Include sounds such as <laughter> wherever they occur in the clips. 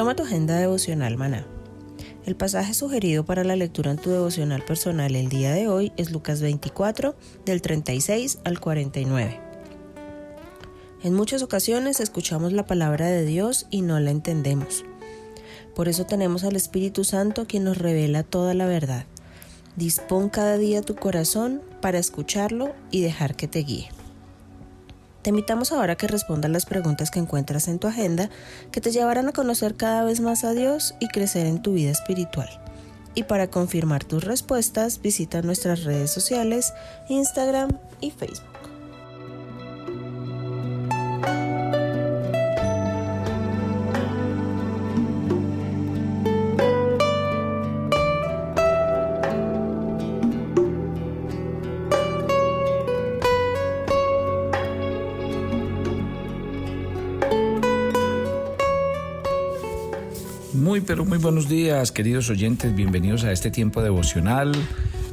Toma tu agenda devocional maná. El pasaje sugerido para la lectura en tu devocional personal el día de hoy es Lucas 24, del 36 al 49. En muchas ocasiones escuchamos la palabra de Dios y no la entendemos. Por eso tenemos al Espíritu Santo quien nos revela toda la verdad. Dispón cada día tu corazón para escucharlo y dejar que te guíe. Te invitamos ahora a que respondas las preguntas que encuentras en tu agenda que te llevarán a conocer cada vez más a Dios y crecer en tu vida espiritual. Y para confirmar tus respuestas, visita nuestras redes sociales, Instagram y Facebook. Muy buenos días, queridos oyentes. Bienvenidos a este tiempo devocional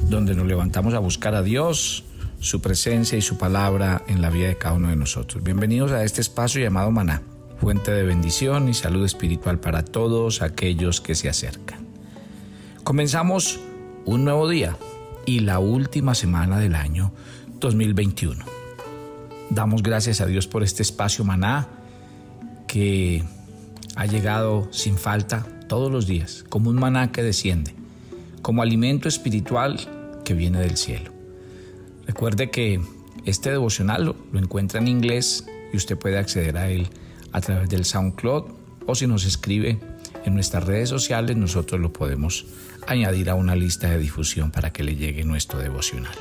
donde nos levantamos a buscar a Dios, su presencia y su palabra en la vida de cada uno de nosotros. Bienvenidos a este espacio llamado Maná, fuente de bendición y salud espiritual para todos aquellos que se acercan. Comenzamos un nuevo día y la última semana del año 2021. Damos gracias a Dios por este espacio Maná que ha llegado sin falta todos los días, como un maná que desciende, como alimento espiritual que viene del cielo. Recuerde que este devocional lo, encuentra en inglés y usted puede acceder a él a través del SoundCloud o si nos escribe en nuestras redes sociales nosotros lo podemos añadir a una lista de difusión para que le llegue nuestro devocional.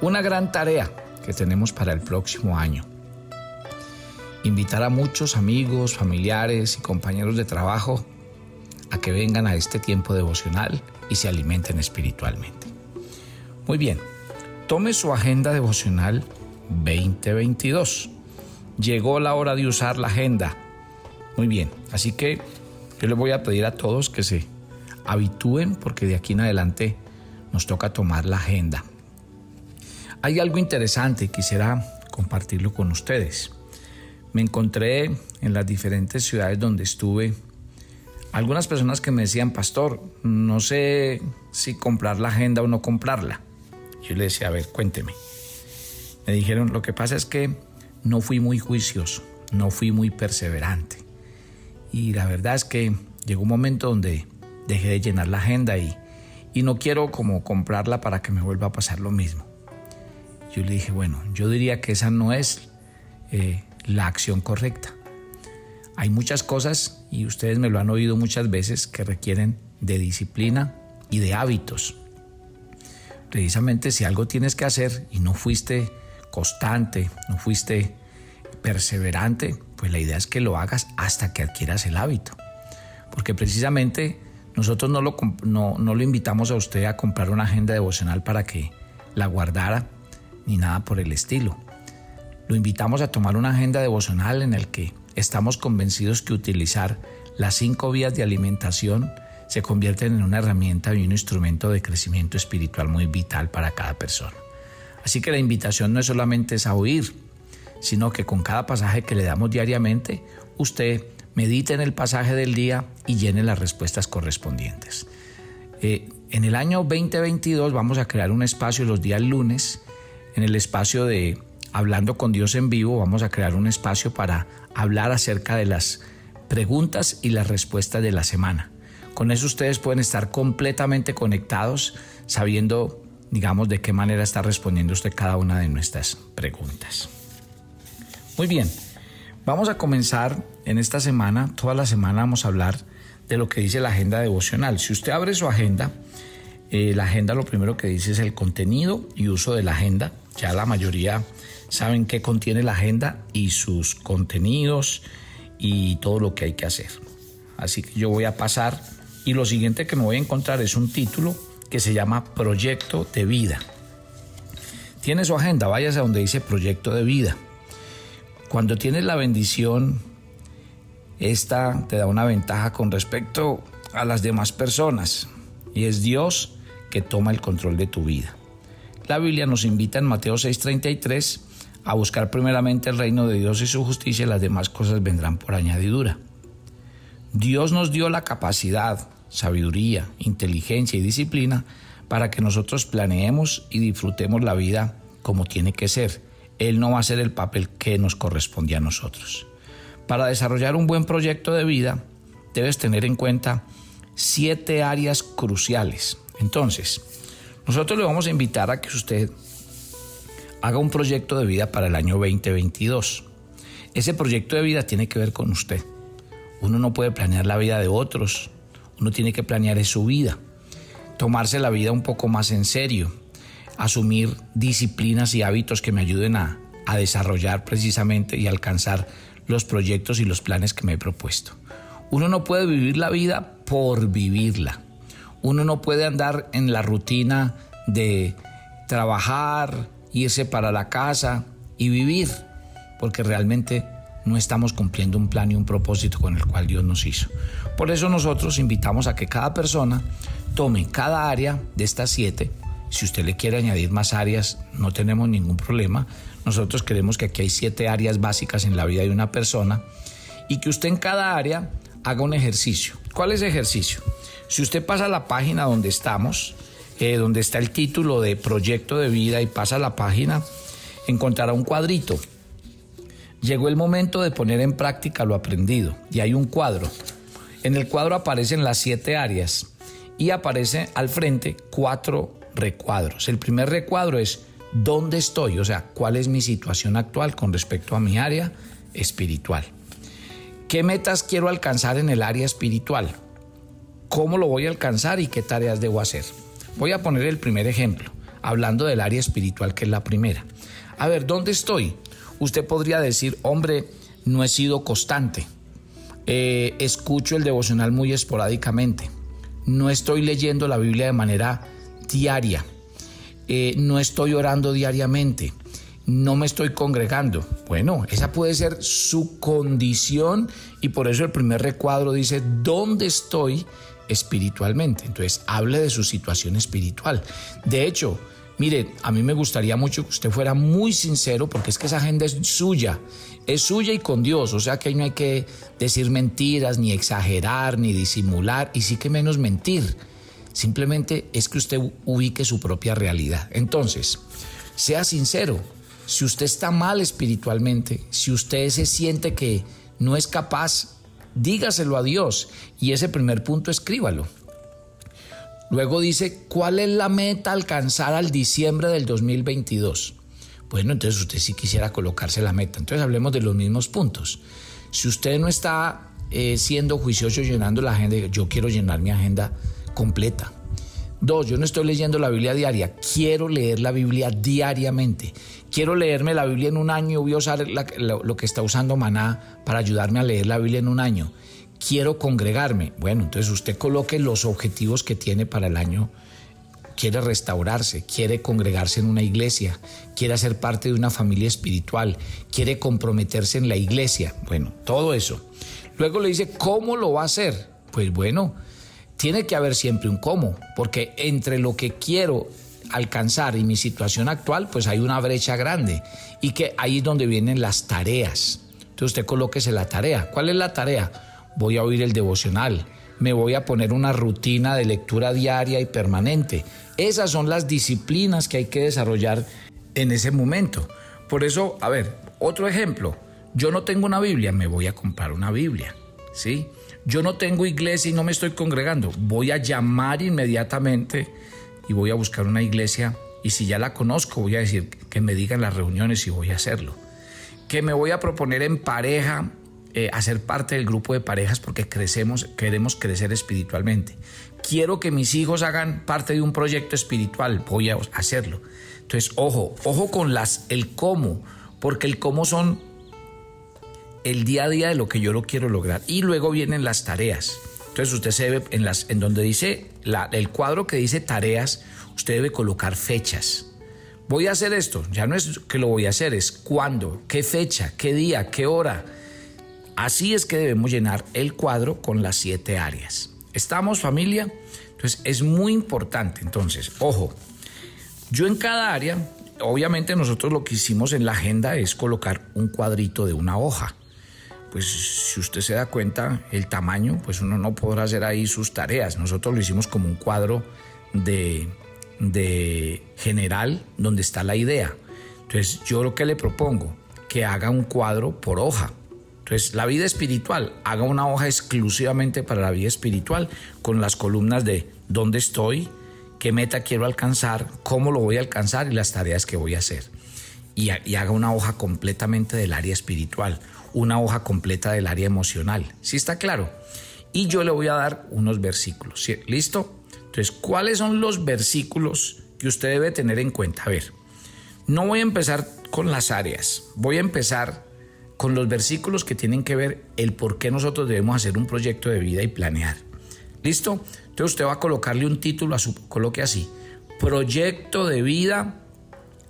Una gran tarea que tenemos para el próximo año invitar a muchos amigos, familiares y compañeros de trabajo a que vengan a este tiempo devocional y se alimenten espiritualmente. Muy bien, tome su agenda devocional 2022. Llegó la hora de usar la agenda. Muy bien, así que yo les voy a pedir a todos que se habitúen porque de aquí en adelante nos toca tomar la agenda. Hay algo interesante, quisiera compartirlo con ustedes me encontré en las diferentes ciudades donde estuve algunas personas que me decían, pastor, no sé si comprar la agenda o no comprarla. Yo le decía, a ver, cuénteme. Me dijeron, lo que pasa es que no fui muy juicioso, no fui muy perseverante. Y la verdad es que llegó un momento donde dejé de llenar la agenda y, y no quiero como comprarla para que me vuelva a pasar lo mismo. Yo le dije, bueno, yo diría que esa no es eh, la acción correcta. Hay muchas cosas, y ustedes me lo han oído muchas veces, que requieren de disciplina y de hábitos. Precisamente si algo tienes que hacer y no fuiste constante, no fuiste perseverante, pues la idea es que lo hagas hasta que adquieras el hábito. Porque precisamente nosotros no lo, no, no lo invitamos a usted a comprar una agenda devocional para que la guardara, ni nada por el estilo. Lo invitamos a tomar una agenda devocional en el que estamos convencidos que utilizar las cinco vías de alimentación se convierten en una herramienta y un instrumento de crecimiento espiritual muy vital para cada persona. Así que la invitación no es solamente a oír, sino que con cada pasaje que le damos diariamente, usted medite en el pasaje del día y llene las respuestas correspondientes. Eh, en el año 2022 vamos a crear un espacio los días lunes, en el espacio de Hablando con Dios en vivo, vamos a crear un espacio para hablar acerca de las preguntas y las respuestas de la semana. Con eso ustedes pueden estar completamente conectados, sabiendo, digamos, de qué manera está respondiendo usted cada una de nuestras preguntas. Muy bien, vamos a comenzar en esta semana, toda la semana vamos a hablar de lo que dice la agenda devocional. Si usted abre su agenda, eh, la agenda lo primero que dice es el contenido y uso de la agenda. Ya la mayoría saben qué contiene la agenda y sus contenidos y todo lo que hay que hacer. Así que yo voy a pasar y lo siguiente que me voy a encontrar es un título que se llama Proyecto de Vida. Tiene su agenda, váyase a donde dice Proyecto de Vida. Cuando tienes la bendición, esta te da una ventaja con respecto a las demás personas y es Dios que toma el control de tu vida. La Biblia nos invita en Mateo 6:33 a buscar primeramente el reino de Dios y su justicia y las demás cosas vendrán por añadidura. Dios nos dio la capacidad, sabiduría, inteligencia y disciplina para que nosotros planeemos y disfrutemos la vida como tiene que ser. Él no va a hacer el papel que nos corresponde a nosotros. Para desarrollar un buen proyecto de vida, debes tener en cuenta siete áreas cruciales. Entonces, nosotros le vamos a invitar a que usted haga un proyecto de vida para el año 2022. Ese proyecto de vida tiene que ver con usted. Uno no puede planear la vida de otros, uno tiene que planear su vida, tomarse la vida un poco más en serio, asumir disciplinas y hábitos que me ayuden a, a desarrollar precisamente y alcanzar los proyectos y los planes que me he propuesto. Uno no puede vivir la vida por vivirla. Uno no puede andar en la rutina de trabajar, irse para la casa y vivir, porque realmente no estamos cumpliendo un plan y un propósito con el cual Dios nos hizo. Por eso nosotros invitamos a que cada persona tome cada área de estas siete. Si usted le quiere añadir más áreas, no tenemos ningún problema. Nosotros creemos que aquí hay siete áreas básicas en la vida de una persona y que usted en cada área haga un ejercicio. ¿Cuál es el ejercicio? Si usted pasa a la página donde estamos, eh, donde está el título de proyecto de vida y pasa a la página, encontrará un cuadrito. Llegó el momento de poner en práctica lo aprendido y hay un cuadro. En el cuadro aparecen las siete áreas y aparece al frente cuatro recuadros. El primer recuadro es dónde estoy, o sea, cuál es mi situación actual con respecto a mi área espiritual. ¿Qué metas quiero alcanzar en el área espiritual? ¿Cómo lo voy a alcanzar y qué tareas debo hacer? Voy a poner el primer ejemplo, hablando del área espiritual, que es la primera. A ver, ¿dónde estoy? Usted podría decir, hombre, no he sido constante. Eh, escucho el devocional muy esporádicamente. No estoy leyendo la Biblia de manera diaria. Eh, no estoy orando diariamente, no me estoy congregando. Bueno, esa puede ser su condición y por eso el primer recuadro dice, ¿dónde estoy espiritualmente? Entonces, hable de su situación espiritual. De hecho, mire, a mí me gustaría mucho que usted fuera muy sincero porque es que esa agenda es suya, es suya y con Dios, o sea que ahí no hay que decir mentiras, ni exagerar, ni disimular, y sí que menos mentir. Simplemente es que usted ubique su propia realidad. Entonces, sea sincero. Si usted está mal espiritualmente, si usted se siente que no es capaz, dígaselo a Dios y ese primer punto escríbalo. Luego dice, ¿cuál es la meta alcanzar al diciembre del 2022? Bueno, entonces usted sí quisiera colocarse la meta. Entonces hablemos de los mismos puntos. Si usted no está eh, siendo juicioso llenando la agenda, yo quiero llenar mi agenda completa. Dos, yo no estoy leyendo la Biblia diaria, quiero leer la Biblia diariamente. Quiero leerme la Biblia en un año, voy a usar lo, que está usando Maná para ayudarme a leer la Biblia en un año. Quiero congregarme. Bueno, entonces usted coloque los objetivos que tiene para el año. Quiere restaurarse, quiere congregarse en una iglesia, quiere ser parte de una familia espiritual, quiere comprometerse en la iglesia. Bueno, todo eso. Luego le dice, ¿cómo lo va a hacer? Pues bueno, tiene que haber siempre un cómo, porque entre lo que quiero alcanzar y mi situación actual, pues hay una brecha grande y que ahí es donde vienen las tareas. Entonces usted colóquese la tarea. ¿Cuál es la tarea? Voy a oír el devocional, me voy a poner una rutina de lectura diaria y permanente. Esas son las disciplinas que hay que desarrollar en ese momento. Por eso, a ver, otro ejemplo. Yo no tengo una Biblia, me voy a comprar una Biblia. ¿Sí? Yo no tengo iglesia y no me estoy congregando. Voy a llamar inmediatamente y voy a buscar una iglesia. Y si ya la conozco, voy a decir que me digan las reuniones y voy a hacerlo. Que me voy a proponer en pareja eh, hacer parte del grupo de parejas porque crecemos, queremos crecer espiritualmente. Quiero que mis hijos hagan parte de un proyecto espiritual, voy a hacerlo. Entonces, ojo, ojo con las el cómo, porque el cómo son el día a día de lo que yo lo quiero lograr. Y luego vienen las tareas. Entonces usted se debe, en, las, en donde dice, el cuadro que dice tareas, usted debe colocar fechas. Voy a hacer esto, ya no es que lo voy a hacer, es cuándo, qué fecha, qué día, qué hora, Así es que debemos llenar el cuadro con las siete áreas. ¿Estamos familia? Entonces es muy importante. Entonces, ojo, yo en cada área, obviamente nosotros lo que hicimos en la agenda es colocar un cuadrito de una hoja. Pues si usted se da cuenta, el tamaño, pues uno no podrá hacer ahí sus tareas. Nosotros lo hicimos como un cuadro de, de general donde está la idea. Entonces yo lo que le propongo, que haga un cuadro por hoja entonces, la vida espiritual, haga una hoja exclusivamente para la vida espiritual con las columnas de dónde estoy, qué meta quiero alcanzar, cómo lo voy a alcanzar y las tareas que voy a hacer. Y, haga una hoja completamente del área espiritual, una hoja completa del área emocional. ¿Sí está claro? Y yo le voy a dar unos versículos. ¿Listo? Entonces, ¿cuáles son los versículos que usted debe tener en cuenta? A ver, no voy a empezar con las áreas, voy a empezar con los versículos que tienen que ver el por qué nosotros debemos hacer un proyecto de vida y planear. ¿Listo? Entonces usted va a colocarle un título a su, coloque así, Proyecto de Vida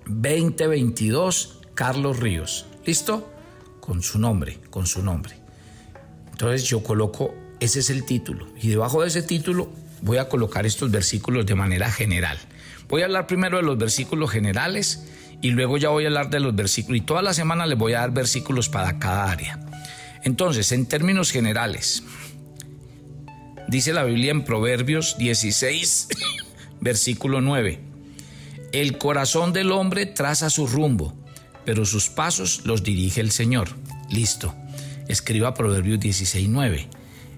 2022 Carlos Ríos. ¿Listo? Con su nombre, con su nombre. Entonces yo coloco, ese es el título. Y debajo de ese título voy a colocar estos versículos de manera general. Voy a hablar primero de los versículos generales y luego ya voy a hablar de los versículos y toda la semana les voy a dar versículos para cada área. Entonces, en términos generales, dice la Biblia en Proverbios 16, <laughs> versículo 9, el corazón del hombre traza su rumbo, pero sus pasos los dirige el Señor. Listo. Escriba Proverbios 16, 9.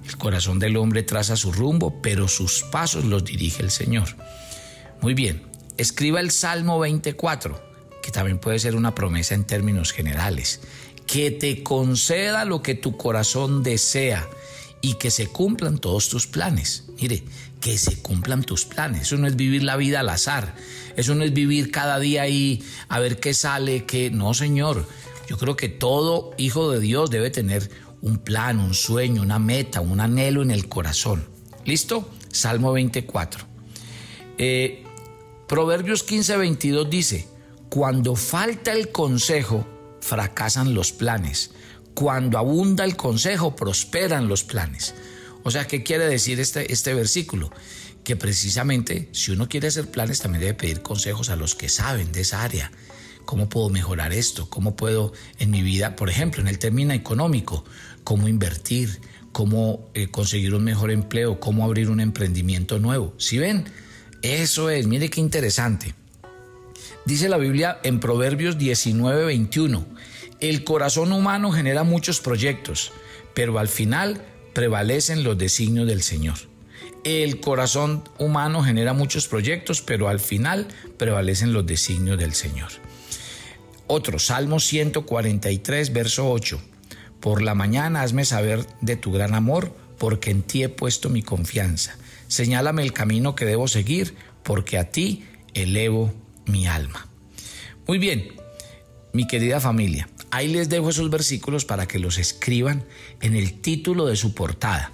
El corazón del hombre traza su rumbo, pero sus pasos los dirige el Señor. Muy bien. Escriba el Salmo 24 que también puede ser una promesa en términos generales, que te conceda lo que tu corazón desea y que se cumplan todos tus planes. Mire, que se cumplan tus planes. Eso no es vivir la vida al azar. Eso no es vivir cada día ahí a ver qué sale, qué... No, Señor. Yo creo que todo hijo de Dios debe tener un plan, un sueño, una meta, un anhelo en el corazón. ¿Listo? Salmo 24. Eh, Proverbios 15, 22 dice, cuando falta el consejo, fracasan los planes. Cuando abunda el consejo, prosperan los planes. O sea, ¿qué quiere decir este, este versículo? Que precisamente si uno quiere hacer planes, también debe pedir consejos a los que saben de esa área. ¿Cómo puedo mejorar esto? ¿Cómo puedo en mi vida, por ejemplo, en el término económico, cómo invertir? ¿Cómo eh, conseguir un mejor empleo? ¿Cómo abrir un emprendimiento nuevo? Si ven, eso es, mire qué interesante. Dice la Biblia en Proverbios 19, 21, el corazón humano genera muchos proyectos, pero al final prevalecen los designios del Señor. El corazón humano genera muchos proyectos, pero al final prevalecen los designios del Señor. Otro, Salmo 143, verso 8. Por la mañana hazme saber de tu gran amor, porque en ti he puesto mi confianza. Señálame el camino que debo seguir, porque a ti elevo mi alma. Muy bien, mi querida familia, ahí les dejo esos versículos para que los escriban en el título de su portada.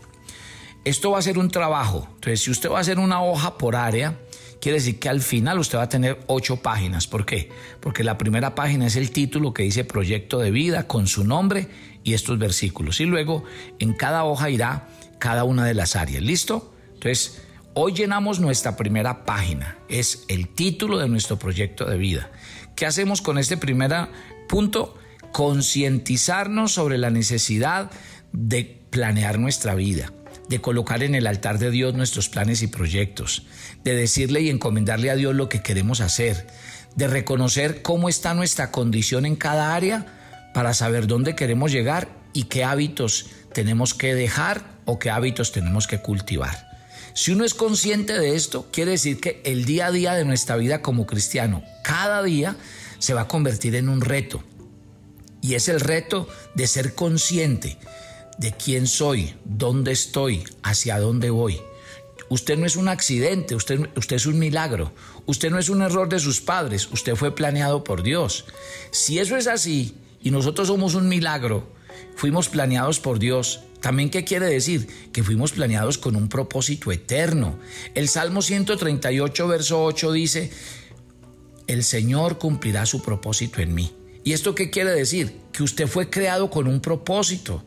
Esto va a ser un trabajo, entonces si usted va a hacer una hoja por área, quiere decir que al final usted va a tener ocho páginas. ¿Por qué? Porque la primera página es el título que dice proyecto de vida con su nombre y estos versículos. Y luego en cada hoja irá cada una de las áreas. ¿Listo? Entonces, Hoy llenamos nuestra primera página, es el título de nuestro proyecto de vida. ¿Qué hacemos con este primer punto? Concientizarnos sobre la necesidad de planear nuestra vida, de colocar en el altar de Dios nuestros planes y proyectos, de decirle y encomendarle a Dios lo que queremos hacer, de reconocer cómo está nuestra condición en cada área para saber dónde queremos llegar y qué hábitos tenemos que dejar o qué hábitos tenemos que cultivar. Si uno es consciente de esto, quiere decir que el día a día de nuestra vida como cristiano, cada día se va a convertir en un reto. Y es el reto de ser consciente de quién soy, dónde estoy, hacia dónde voy. Usted no es un accidente, usted, es un milagro. Usted no es un error de sus padres, usted fue planeado por Dios. Si eso es así y nosotros somos un milagro, fuimos planeados por Dios, también qué quiere decir? Que fuimos planeados con un propósito eterno. El Salmo 138, verso 8 dice, el Señor cumplirá su propósito en mí. ¿Y esto qué quiere decir? Que usted fue creado con un propósito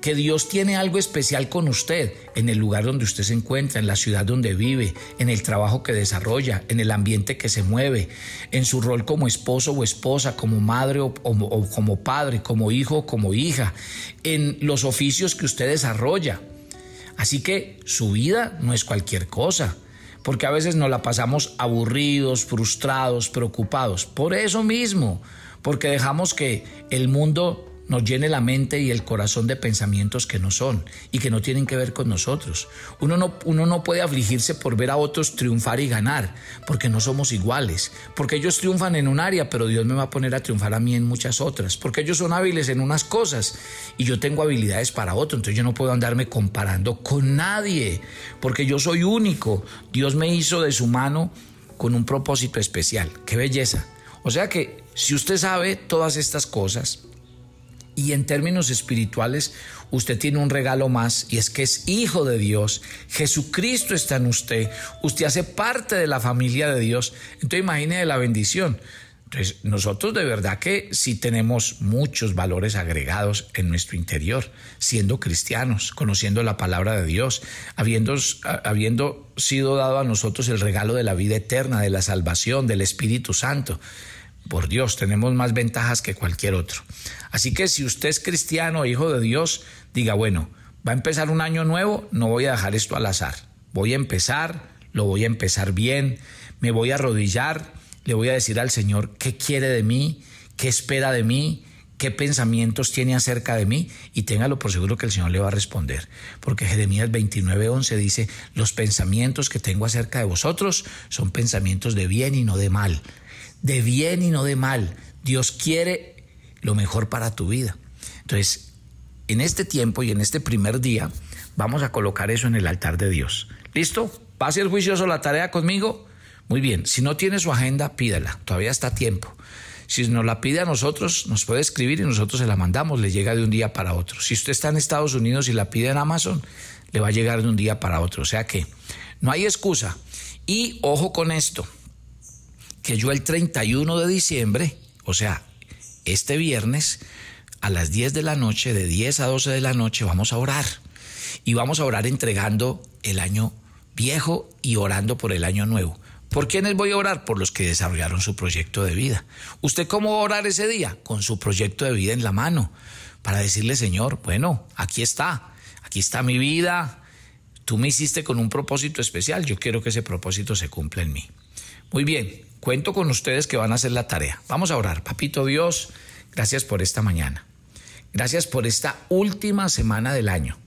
que Dios tiene algo especial con usted en el lugar donde usted se encuentra, en la ciudad donde vive, en el trabajo que desarrolla, en el ambiente que se mueve, en su rol como esposo o esposa, como madre o, como padre, como hijo o como hija, en los oficios que usted desarrolla. Así que su vida no es cualquier cosa porque a veces nos la pasamos aburridos, frustrados, preocupados. Por eso mismo, porque dejamos que el mundo nos llene la mente y el corazón de pensamientos que no son y que no tienen que ver con nosotros. Uno no, uno no puede afligirse por ver a otros triunfar y ganar, porque no somos iguales, porque ellos triunfan en un área, pero Dios me va a poner a triunfar a mí en muchas otras, porque ellos son hábiles en unas cosas y yo tengo habilidades para otro, entonces yo no puedo andarme comparando con nadie, porque yo soy único. Dios me hizo de su mano con un propósito especial. ¡Qué belleza! O sea que si usted sabe todas estas cosas, y en términos espirituales, usted tiene un regalo más y es que es hijo de Dios. Jesucristo está en usted. Usted hace parte de la familia de Dios. Entonces imagine la bendición. Entonces, nosotros de verdad que sí tenemos muchos valores agregados en nuestro interior, siendo cristianos, conociendo la palabra de Dios, habiendo, habiendo sido dado a nosotros el regalo de la vida eterna, de la salvación, del Espíritu Santo. Por Dios, tenemos más ventajas que cualquier otro. Así que si usted es cristiano, hijo de Dios, diga, bueno, va a empezar un año nuevo, no voy a dejar esto al azar. Voy a empezar, lo voy a empezar bien, me voy a arrodillar, le voy a decir al Señor qué quiere de mí, qué espera de mí, qué pensamientos tiene acerca de mí y téngalo por seguro que el Señor le va a responder. Porque Jeremías 29:11 dice, los pensamientos que tengo acerca de vosotros son pensamientos de bien y no de mal. De bien y no de mal. Dios quiere lo mejor para tu vida. Entonces, en este tiempo y en este primer día, vamos a colocar eso en el altar de Dios. ¿Listo? ¿Pase el juicioso la tarea conmigo? Muy bien, si no tiene su agenda, pídala, todavía está a tiempo. Si nos la pide a nosotros, nos puede escribir y nosotros se la mandamos, le llega de un día para otro. Si usted está en Estados Unidos y la pide en Amazon, le va a llegar de un día para otro. O sea que no hay excusa. Y ojo con esto, que yo el 31 de diciembre, o sea, este viernes a las 10 de la noche, de 10 a 12 de la noche, vamos a orar. Y vamos a orar entregando el año viejo y orando por el año nuevo. ¿Por quiénes voy a orar? Por los que desarrollaron su proyecto de vida. ¿Usted cómo va a orar ese día? Con su proyecto de vida en la mano, para decirle, Señor, bueno, aquí está, aquí está mi vida, tú me hiciste con un propósito especial, yo quiero que ese propósito se cumpla en mí. Muy bien, cuento con ustedes que van a hacer la tarea. Vamos a orar. Papito Dios, gracias por esta mañana. Gracias por esta última semana del año.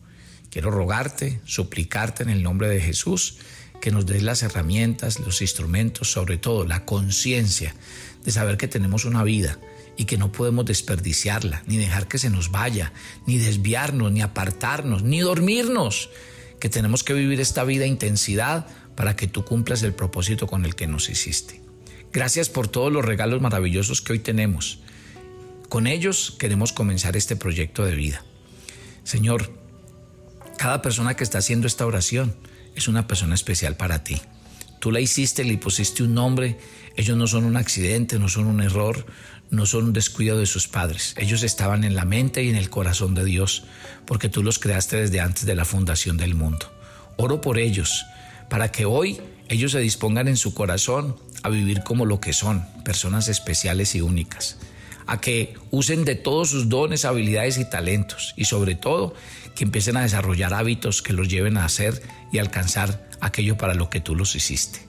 Quiero rogarte, suplicarte en el nombre de Jesús que nos des las herramientas, los instrumentos, sobre todo la conciencia de saber que tenemos una vida y que no podemos desperdiciarla, ni dejar que se nos vaya, ni desviarnos, ni apartarnos, ni dormirnos, que tenemos que vivir esta vida intensidad para que tú cumplas el propósito con el que nos hiciste. Gracias por todos los regalos maravillosos que hoy tenemos. Con ellos queremos comenzar este proyecto de vida. Señor, cada persona que está haciendo esta oración es una persona especial para ti. Tú la hiciste, le pusiste un nombre. Ellos no son un accidente, no son un error, no son un descuido de sus padres. Ellos estaban en la mente y en el corazón de Dios, porque tú los creaste desde antes de la fundación del mundo. Oro por ellos para que hoy ellos se dispongan en su corazón a vivir como lo que son, personas especiales y únicas, a que usen de todos sus dones, habilidades y talentos y sobre todo que empiecen a desarrollar hábitos que los lleven a hacer y alcanzar aquello para lo que tú los hiciste.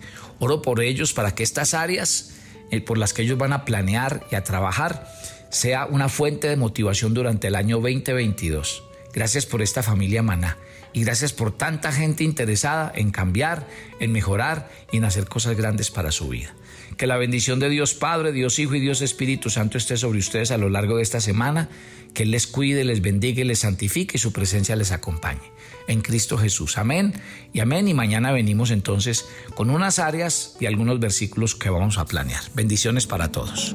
Oro por ellos para que estas áreas eh, por las que ellos van a planear y a trabajar sea una fuente de motivación durante el año 2022. Gracias por esta familia Maná y gracias por tanta gente interesada en cambiar, en mejorar y en hacer cosas grandes para su vida. Que la bendición de Dios Padre, Dios Hijo y Dios Espíritu Santo esté sobre ustedes a lo largo de esta semana, que Él les cuide, les bendiga y les santifique y su presencia les acompañe. En Cristo Jesús. Amén y amén. Y mañana venimos entonces con unas áreas y algunos versículos que vamos a planear. Bendiciones para todos.